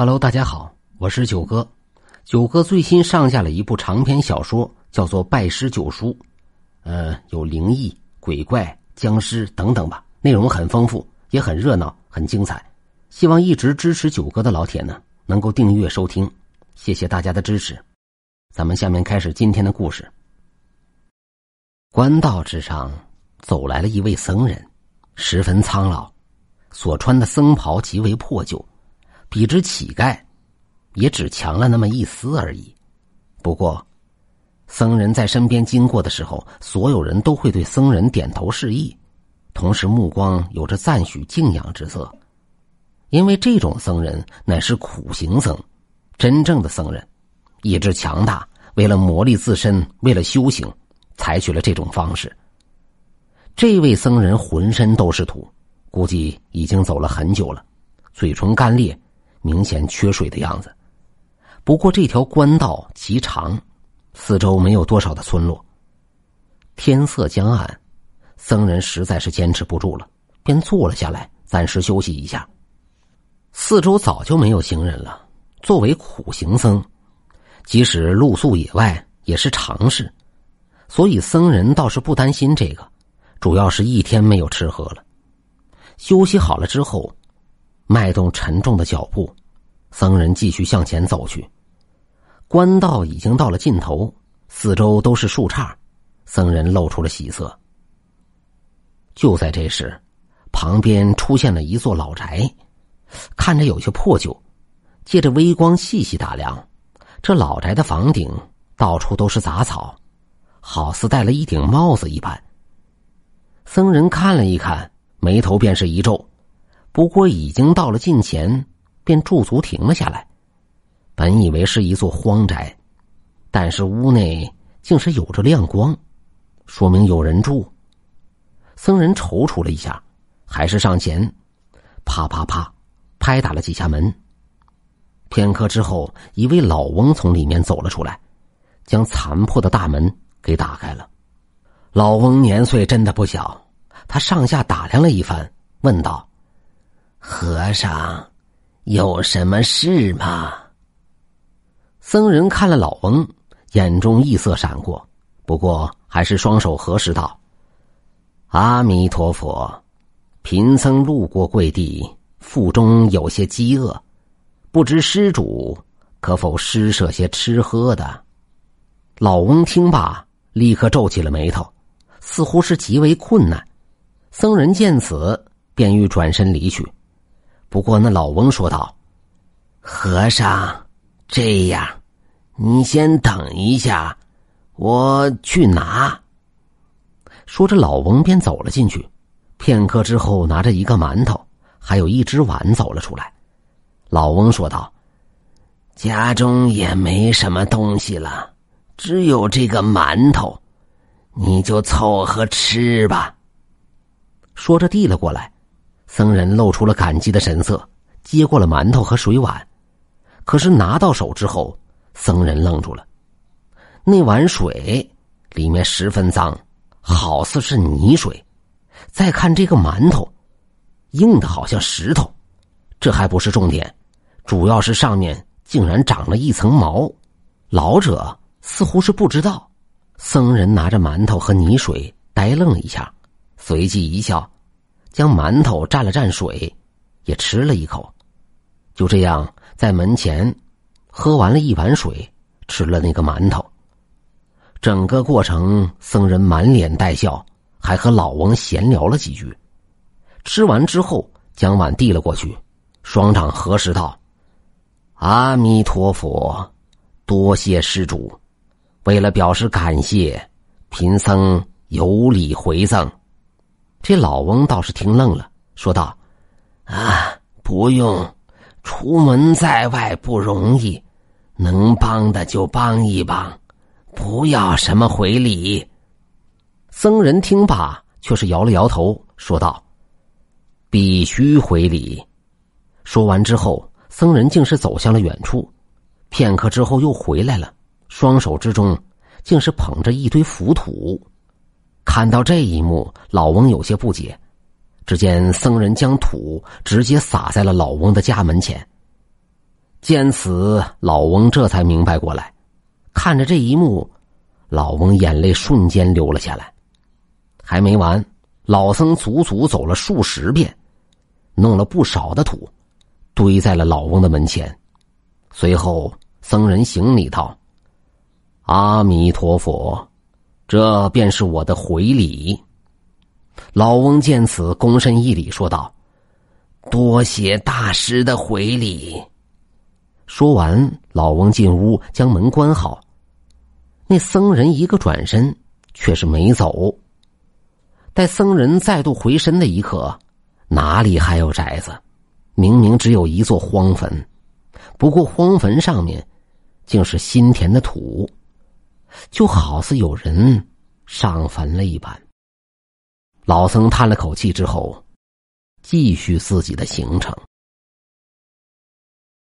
Hello，大家好，我是九哥。九哥最新上架了一部长篇小说，叫做《拜师九叔》，呃，有灵异、鬼怪、僵尸等等吧，内容很丰富，也很热闹，很精彩。希望一直支持九哥的老铁呢，能够订阅收听，谢谢大家的支持。咱们下面开始今天的故事。官道之上走来了一位僧人，十分苍老，所穿的僧袍极为破旧。比之乞丐，也只强了那么一丝而已。不过，僧人在身边经过的时候，所有人都会对僧人点头示意，同时目光有着赞许、敬仰之色。因为这种僧人乃是苦行僧，真正的僧人，意志强大，为了磨砺自身，为了修行，采取了这种方式。这位僧人浑身都是土，估计已经走了很久了，嘴唇干裂。明显缺水的样子。不过这条官道极长，四周没有多少的村落。天色将暗，僧人实在是坚持不住了，便坐了下来，暂时休息一下。四周早就没有行人了。作为苦行僧，即使露宿野外也是常事，所以僧人倒是不担心这个，主要是一天没有吃喝了。休息好了之后。迈动沉重的脚步，僧人继续向前走去。官道已经到了尽头，四周都是树杈，僧人露出了喜色。就在这时，旁边出现了一座老宅，看着有些破旧。借着微光细细打量，这老宅的房顶到处都是杂草，好似戴了一顶帽子一般。僧人看了一看，眉头便是一皱。不过已经到了近前，便驻足停了下来。本以为是一座荒宅，但是屋内竟是有着亮光，说明有人住。僧人踌躇了一下，还是上前，啪啪啪，拍打了几下门。片刻之后，一位老翁从里面走了出来，将残破的大门给打开了。老翁年岁真的不小，他上下打量了一番，问道。和尚，有什么事吗？僧人看了老翁，眼中异色闪过，不过还是双手合十道：“阿弥陀佛，贫僧路过贵地，腹中有些饥饿，不知施主可否施舍些吃喝的？”老翁听罢，立刻皱起了眉头，似乎是极为困难。僧人见此，便欲转身离去。不过，那老翁说道：“和尚，这样，你先等一下，我去拿。”说着，老翁便走了进去。片刻之后，拿着一个馒头，还有一只碗走了出来。老翁说道：“家中也没什么东西了，只有这个馒头，你就凑合吃吧。”说着，递了过来。僧人露出了感激的神色，接过了馒头和水碗，可是拿到手之后，僧人愣住了。那碗水里面十分脏，好似是泥水；再看这个馒头，硬的好像石头。这还不是重点，主要是上面竟然长了一层毛。老者似乎是不知道，僧人拿着馒头和泥水，呆愣了一下，随即一笑。将馒头蘸了蘸水，也吃了一口，就这样在门前喝完了一碗水，吃了那个馒头。整个过程，僧人满脸带笑，还和老翁闲聊了几句。吃完之后，将碗递了过去，双掌合十道：“阿弥陀佛，多谢施主。为了表示感谢，贫僧有礼回赠。”这老翁倒是听愣了，说道：“啊，不用，出门在外不容易，能帮的就帮一帮，不要什么回礼。”僧人听罢，却是摇了摇头，说道：“必须回礼。”说完之后，僧人竟是走向了远处，片刻之后又回来了，双手之中竟是捧着一堆浮土。看到这一幕，老翁有些不解。只见僧人将土直接撒在了老翁的家门前。见此，老翁这才明白过来，看着这一幕，老翁眼泪瞬间流了下来。还没完，老僧足足走了数十遍，弄了不少的土，堆在了老翁的门前。随后，僧人行礼道：“阿弥陀佛，这便是我的回礼。”老翁见此，躬身一礼，说道：“多谢大师的回礼。”说完，老翁进屋，将门关好。那僧人一个转身，却是没走。待僧人再度回身的一刻，哪里还有宅子？明明只有一座荒坟，不过荒坟上面竟是新填的土，就好似有人上坟了一般。老僧叹了口气之后，继续自己的行程。